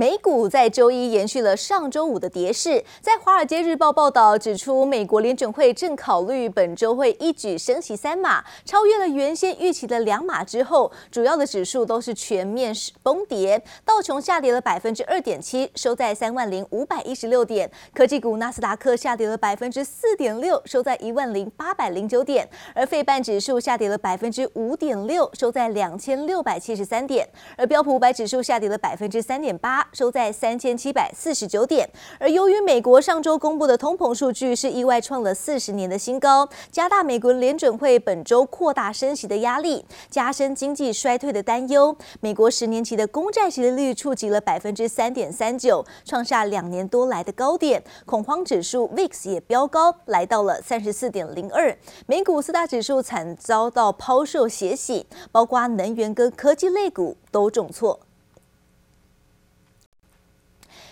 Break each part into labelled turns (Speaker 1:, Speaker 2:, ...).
Speaker 1: 美股在周一延续了上周五的跌势，在《华尔街日报》报道指出，美国联准会正考虑本周会一举升息三码，超越了原先预期的两码之后，主要的指数都是全面崩跌，道琼下跌了百分之二点七，收在三万零五百一十六点；科技股纳斯达克下跌了百分之四点六，收在一万零八百零九点；而费半指数下跌了百分之五点六，收在两千六百七十三点；而标普五百指数下跌了百分之三点八。收在三千七百四十九点，而由于美国上周公布的通膨数据是意外创了四十年的新高，加大美国联准会本周扩大升息的压力，加深经济衰退的担忧。美国十年期的公债殖利率触及了百分之三点三九，创下两年多来的高点，恐慌指数 VIX 也飙高，来到了三十四点零二。美股四大指数惨遭到抛售血洗，包括能源跟科技类股都重挫。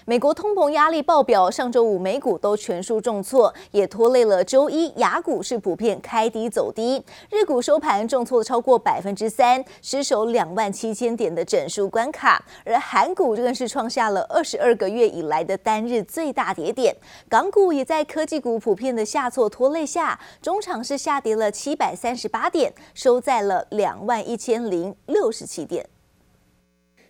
Speaker 1: 美国通膨压力爆表，上周五美股都全数重挫，也拖累了周一亚股市普遍开低走低。日股收盘重挫超过百分之三，失守两万七千点的整数关卡。而韩股更是创下了二十二个月以来的单日最大跌点。港股也在科技股普遍的下挫拖累下，中场是下跌了七百三十八点，收在了两万一千零六十七点。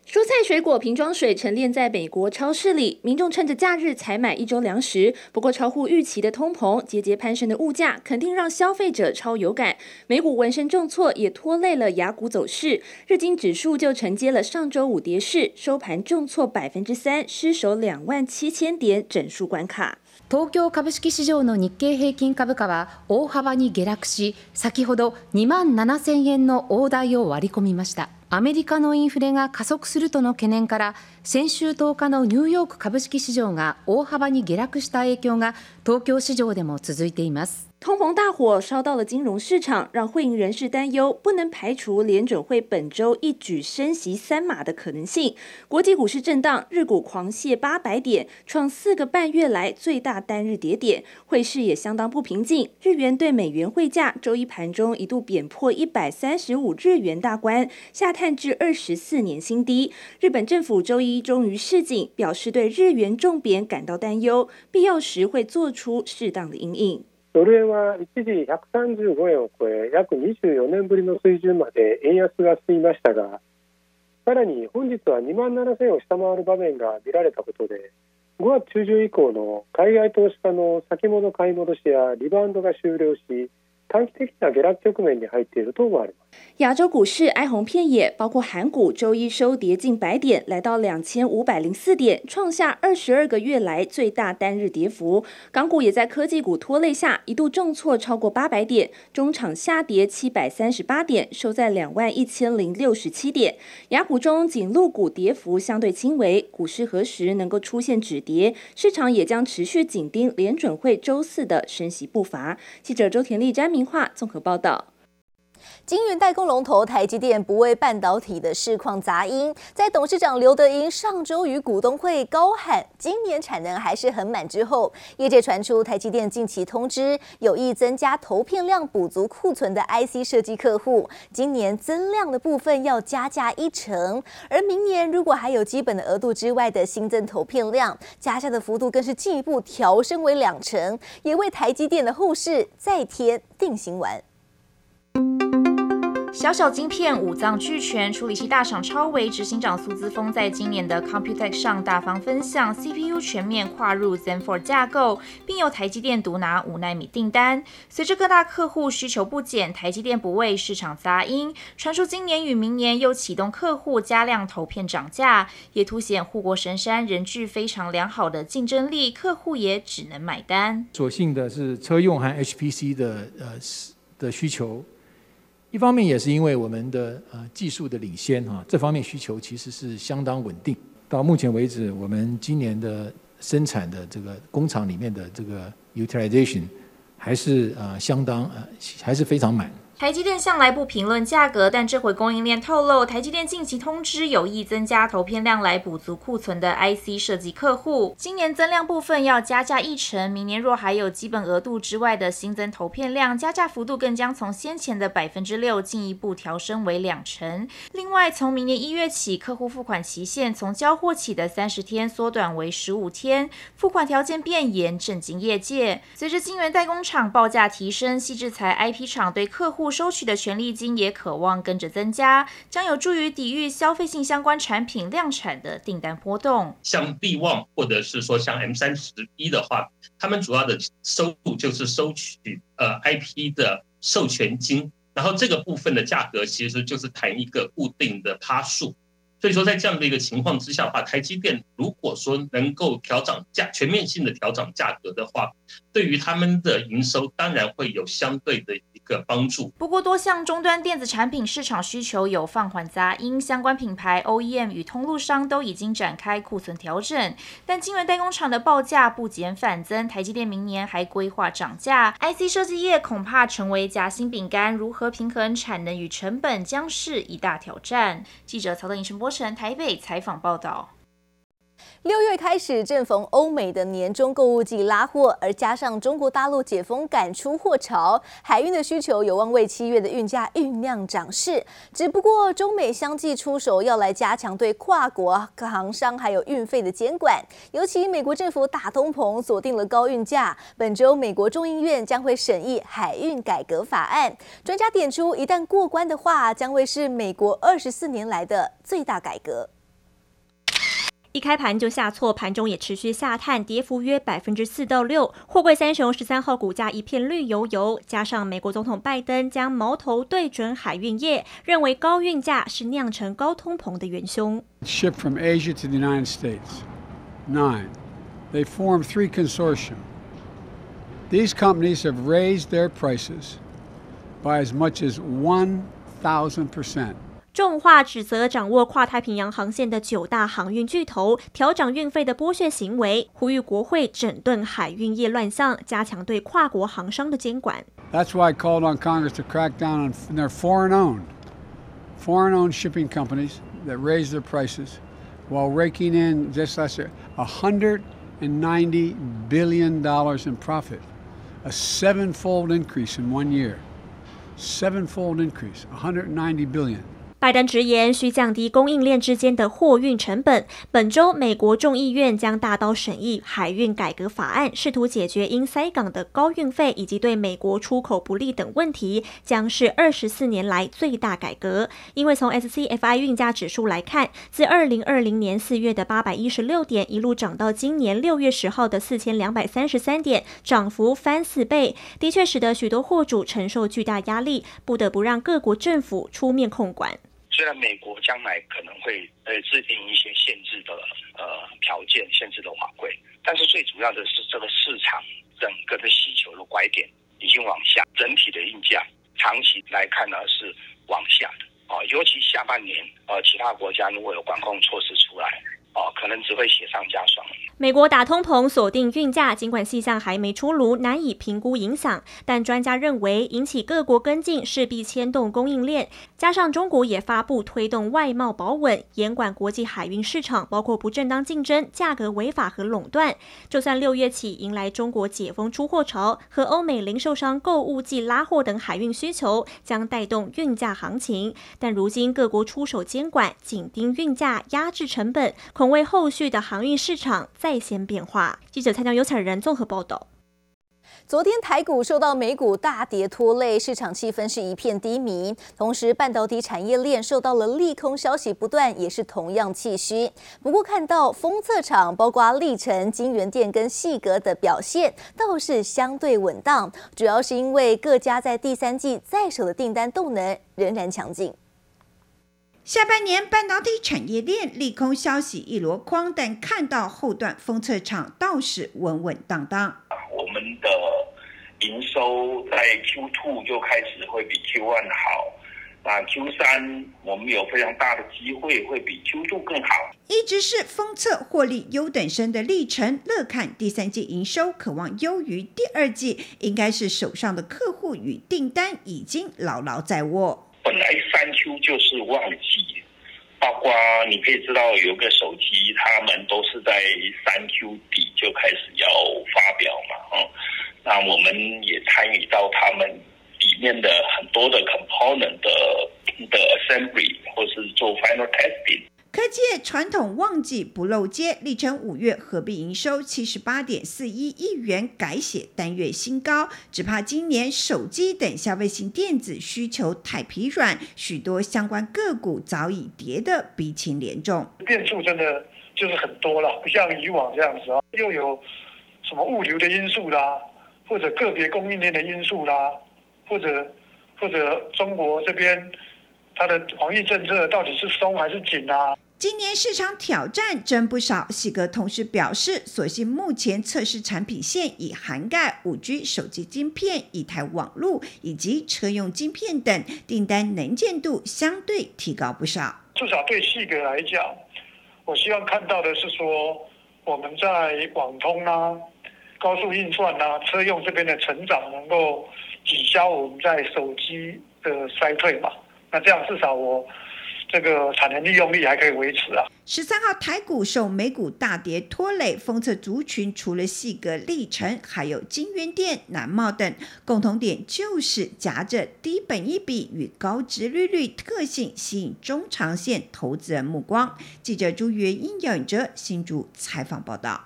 Speaker 2: 蔬菜水果瓶装水陈列在美国超市里，民众趁着假日采买一周粮食。不过，超乎预期的通膨、节节攀升的物价，肯定让消费者超有感。美股闻声重挫，也拖累了亚股走势。日经指数就承接了上周五跌势，收盘重挫百分之三，失守两万七千点整数关卡。
Speaker 3: 东京株式市场の日经平均株价は大幅に下落し、先ほど2万7千円の大台を割り込みました。 アメリカのインフレが加速するとの懸念から、先週10日のニューヨーク株式市場が大幅に下落した影響が東京市場でも続いています。
Speaker 2: 通膨大火烧到了金融市场，让会银人士担忧，不能排除联准会本周一举升息三码的可能性。国际股市震荡，日股狂泻八百点，创四个半月来最大单日跌点。汇市也相当不平静，日元对美元汇价周一盘中一度贬破一百三十五日元大关，下探至二十四年新低。日本政府周一终于示警，表示对日元重贬感到担忧，必要时会做出适当的因应。
Speaker 4: ドル円は一時135円を超え、約24年ぶりの水準まで円安が進みましたが、さらに本日は2万7000円を下回る場面が見られたことで、5月中旬以降の海外投資家の先物買い戻しやリバウンドが終了し、短期的な下落局面に入っていると思われます。
Speaker 2: 亚洲股市哀鸿遍野，包括韩股周一收跌近百点，来到两千五百零四点，创下二十二个月来最大单日跌幅。港股也在科技股拖累下，一度重挫超过八百点，中场下跌七百三十八点，收在两万一千零六十七点。亚股中仅陆股跌幅相对轻微，股市何时能够出现止跌？市场也将持续紧盯联准会周四的升息步伐。记者周田丽、詹明化综合报道。
Speaker 1: 晶圆代工龙头台积电不为半导体的市况杂音，在董事长刘德英上周与股东会高喊今年产能还是很满之后，业界传出台积电近期通知有意增加投片量补足库存的 IC 设计客户，今年增量的部分要加价一成，而明年如果还有基本的额度之外的新增投片量，加价的幅度更是进一步调升为两成，也为台积电的后市再添定心丸。
Speaker 5: 小小晶片五脏俱全，处理器大厂超微执行长苏姿丰在今年的 Computex 上大方分享 CPU 全面跨入 Zen 4架构，并由台积电独拿五奈米订单。随着各大客户需求不减，台积电不畏市场杂音，传出今年与明年又启动客户加量投片涨价，也凸显护国神山仍具非常良好的竞争力，客户也只能买单。
Speaker 6: 所幸的是车用和 HPC 的呃的需求。一方面也是因为我们的呃技术的领先哈，这方面需求其实是相当稳定。到目前为止，我们今年的生产的这个工厂里面的这个 utilization 还是呃相当呃还是非常满。
Speaker 5: 台积电向来不评论价格，但这回供应链透露，台积电近期通知有意增加投片量来补足库存的 IC 设计客户。今年增量部分要加价一成，明年若还有基本额度之外的新增投片量，加价幅度更将从先前的百分之六进一步调升为两成。另外，从明年一月起，客户付款期限从交货起的三十天缩短为十五天，付款条件变严，震惊业界。随着晶圆代工厂报价提升，矽智财 IP 厂对客户收取的权利金也渴望跟着增加，将有助于抵御消费性相关产品量产的订单波动。
Speaker 7: 像必旺或者是说像 M 三十一的话，他们主要的收入就是收取呃 IP 的授权金，然后这个部分的价格其实就是谈一个固定的趴数。所以说，在这样的一个情况之下的话，台积电如果说能够调涨价，全面性的调涨价格的话，对于他们的营收当然会有相对的一个帮助。
Speaker 5: 不过，多项终端电子产品市场需求有放缓杂音，相关品牌 OEM 与通路商都已经展开库存调整。但晶圆代工厂的报价不减反增，台积电明年还规划涨价，IC 设计业恐怕成为夹心饼干，如何平衡产能与成本将是一大挑战。记者曹德颖、陈柏成台北采访报道。
Speaker 1: 六月开始，正逢欧美的年终购物季拉货，而加上中国大陆解封赶出货潮，海运的需求有望为七月的运价酝酿涨势。只不过，中美相继出手，要来加强对跨国航商还有运费的监管。尤其美国政府打通膨，锁定了高运价。本周，美国众议院将会审议海运改革法案。专家点出，一旦过关的话，将会是美国二十四年来的最大改革。
Speaker 8: 一开盘就下挫，盘中也持续下探，跌幅约百分之四到六。货柜三雄十三号股价一片绿油油，加上美国总统拜登将矛头对准海运业，认为高运价是酿成高通膨的元凶。
Speaker 9: Ship from Asia to the United States. Nine. They form three consortium. These companies have raised their prices by as much as one thousand percent.
Speaker 8: 重话指责掌握跨太平洋航线的九大航运巨头调涨运费的剥削行为，呼吁国会整顿海运业乱象，加强对跨国航商的监管。
Speaker 9: That's why I called on Congress to crack down on their foreign-owned, foreign-owned shipping companies that raise their prices while raking in just less than a hundred and ninety billion dollars in profit, a seven-fold increase in one year. Seven-fold increase, a hundred and ninety billion.
Speaker 8: 拜登直言需降低供应链之间的货运成本。本周，美国众议院将大刀审议海运改革法案，试图解决因塞港的高运费以及对美国出口不利等问题，将是二十四年来最大改革。因为从 SCFI 运价指数来看，自二零二零年四月的八百一十六点，一路涨到今年六月十号的四千两百三十三点，涨幅翻四倍，的确使得许多货主承受巨大压力，不得不让各国政府出面控管。
Speaker 10: 虽然美国将来可能会呃制定一些限制的呃条件、限制的法规，但是最主要的是这个市场整个的需求的拐点已经往下，整体的运价长期来看呢是往下的啊，尤其下半年呃其他国家如果有管控措施出来。哦，可能只会雪上加霜。
Speaker 8: 美国打通膨锁定运价，尽管细项还没出炉，难以评估影响。但专家认为，引起各国跟进，势必牵动供应链。加上中国也发布推动外贸保稳，严管国际海运市场，包括不正当竞争、价格违法和垄断。就算六月起迎来中国解封出货潮和欧美零售商购物季拉货等海运需求，将带动运价行情。但如今各国出手监管，紧盯运价，压制成本，恐。为后续的航运市场再现变化。记者蔡江、有彩仁综合报道。
Speaker 1: 昨天台股受到美股大跌拖累，市场气氛是一片低迷。同时，半导体产业链受到了利空消息不断，也是同样气虚。不过，看到封测厂包括力成、京元电跟细格的表现倒是相对稳当，主要是因为各家在第三季在手的订单动能仍然强劲。
Speaker 11: 下半年半导体产业链利空消息一箩筐，但看到后段封测厂倒是稳稳当当。
Speaker 10: 我们的营收在 Q2 就开始会比 Q1 好，那 Q 三我们有非常大的机会会比 Q 2更好。
Speaker 11: 一直是封测获利优等生的历程，乐看第三季营收渴望优于第二季，应该是手上的客户与订单已经牢牢在握。
Speaker 10: 本来三 Q 就是旺季，包括你可以知道有个手机，他们都是在三 Q 底就开始要发表嘛，哦，那我们也参与到他们。里面的很多的 component 的的 assembly 或是做 final testing。
Speaker 11: 科技业传统旺季不漏接，力撑五月合并营收七十八点四一亿元，改写单月新高。只怕今年手机等消费性电子需求太疲软，许多相关个股早已跌得鼻青脸肿。
Speaker 12: 变数真的就是很多了，不像以往这样子啊，又有什么物流的因素啦，或者个别供应链的因素啦。或者或者中国这边它的防疫政策到底是松还是紧啊？
Speaker 11: 今年市场挑战真不少。喜格同时表示，所幸目前测试产品线已涵盖五 G 手机晶片、以太网络以及车用晶片等，订单能见度相对提高不少。
Speaker 12: 至少对矽格来讲，我希望看到的是说，我们在网通啊、高速运算啊、车用这边的成长能够。抵消我们在手机的衰退嘛，那这样至少我这个产能利用率还可以维持啊。
Speaker 11: 十三号台股受美股大跌拖累，封测族群除了细格、力成，还有晶圆店、南茂等，共同点就是夹着低本益比与高殖利率特性，吸引中长线投资人目光。记者朱元英、姚永哲新竹采访报道。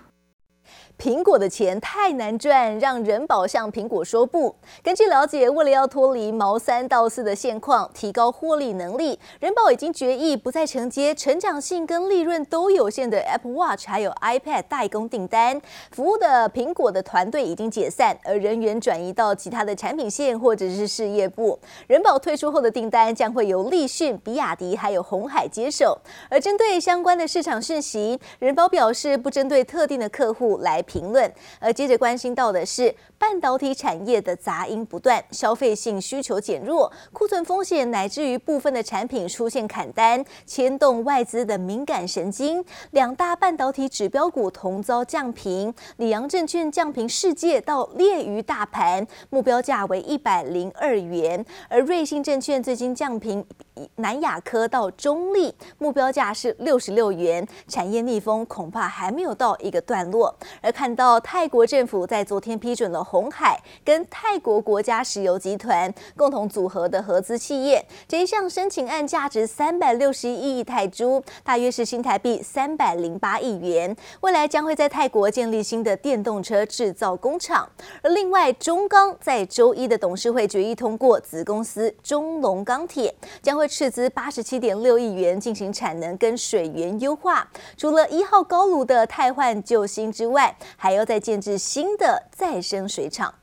Speaker 1: 苹果的钱太难赚，让人宝向苹果说不。根据了解，为了要脱离毛三到四的现况，提高获利能力，人保已经决议不再承接成长性跟利润都有限的 Apple Watch 还有 iPad 代工订单。服务的苹果的团队已经解散，而人员转移到其他的产品线或者是事业部。人保退出后的订单将会由立讯、比亚迪还有红海接手。而针对相关的市场讯息，人保表示不针对特定的客户来评论，而接着关心到的是半导体产业的杂音不断，消费性需求减弱，库存风险乃至于部分的产品出现砍单，牵动外资的敏感神经。两大半导体指标股同遭降评，里昂证券降评世界到劣于大盘，目标价为一百零二元，而瑞信证券最近降评南亚科到中立，目标价是六十六元，产业逆风恐怕还没有到一个段落，而看。到泰国政府在昨天批准了鸿海跟泰国国家石油集团共同组合的合资企业，这一项申请案价值三百六十一亿泰铢，大约是新台币三百零八亿元。未来将会在泰国建立新的电动车制造工厂。而另外，中钢在周一的董事会决议通过，子公司中龙钢铁将会斥资八十七点六亿元进行产能跟水源优化。除了一号高炉的汰换救星之外，还要再建置新的再生水厂。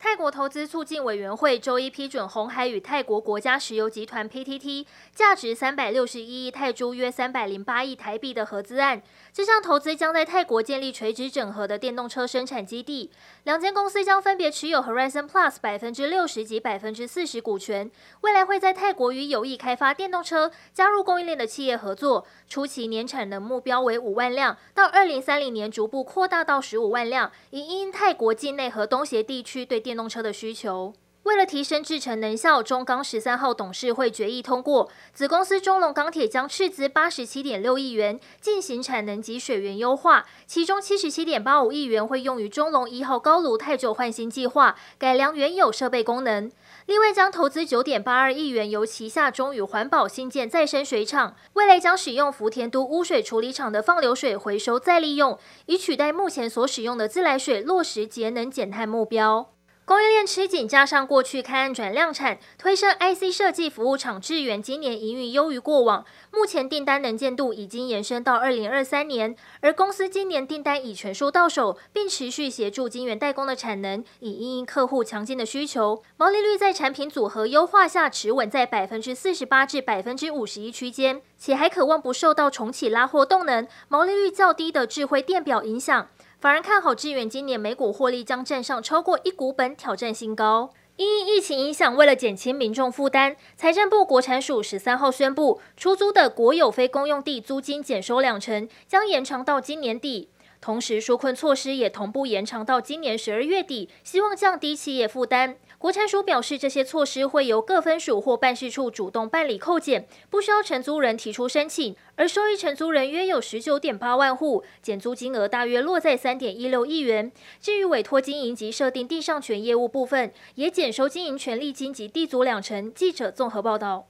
Speaker 13: 泰国投资促进委员会周一批准红海与泰国国家石油集团 （PTT） 价值三百六十一亿泰铢（约三百零八亿台币）的合资案。这项投资将在泰国建立垂直整合的电动车生产基地。两间公司将分别持有 Horizon Plus 百分之六十及百分之四十股权，未来会在泰国与有意开发电动车、加入供应链的企业合作。初期年产能目标为五万辆，到二零三零年逐步扩大到十五万辆，以因泰国境内和东协地区对电动车的需求，为了提升制程能效，中钢十三号董事会决议通过，子公司中龙钢铁将斥资八十七点六亿元进行产能及水源优化，其中七十七点八五亿元会用于中龙一号高炉太旧换新计划，改良原有设备功能。另外将投资九点八二亿元由旗下中宇环保新建再生水厂，未来将使用福田都污水处理厂的放流水回收再利用，以取代目前所使用的自来水，落实节能减碳目标。供应链吃紧，加上过去开案转量产，推升 IC 设计服务厂智原今年营运优于过往，目前订单能见度已经延伸到二零二三年，而公司今年订单已全数到手，并持续协助晶圆代工的产能，以应应客户强劲的需求。毛利率在产品组合优化下持稳在百分之四十八至百分之五十一区间，且还可望不受到重启拉货动能、毛利率较低的智慧电表影响。反而看好致远今年每股获利将站上超过一股本，挑战新高。因疫情影响，为了减轻民众负担，财政部国产署十三号宣布，出租的国有非公用地租金减收两成，将延长到今年底。同时，纾困措施也同步延长到今年十二月底，希望降低企业负担。国产署表示，这些措施会由各分署或办事处主动办理扣减，不需要承租人提出申请。而受益承租人约有十九点八万户，减租金额大约落在三点一六亿元。至于委托经营及设定地上权业务部分，也减收经营权利金及地租两成。记者综合报道。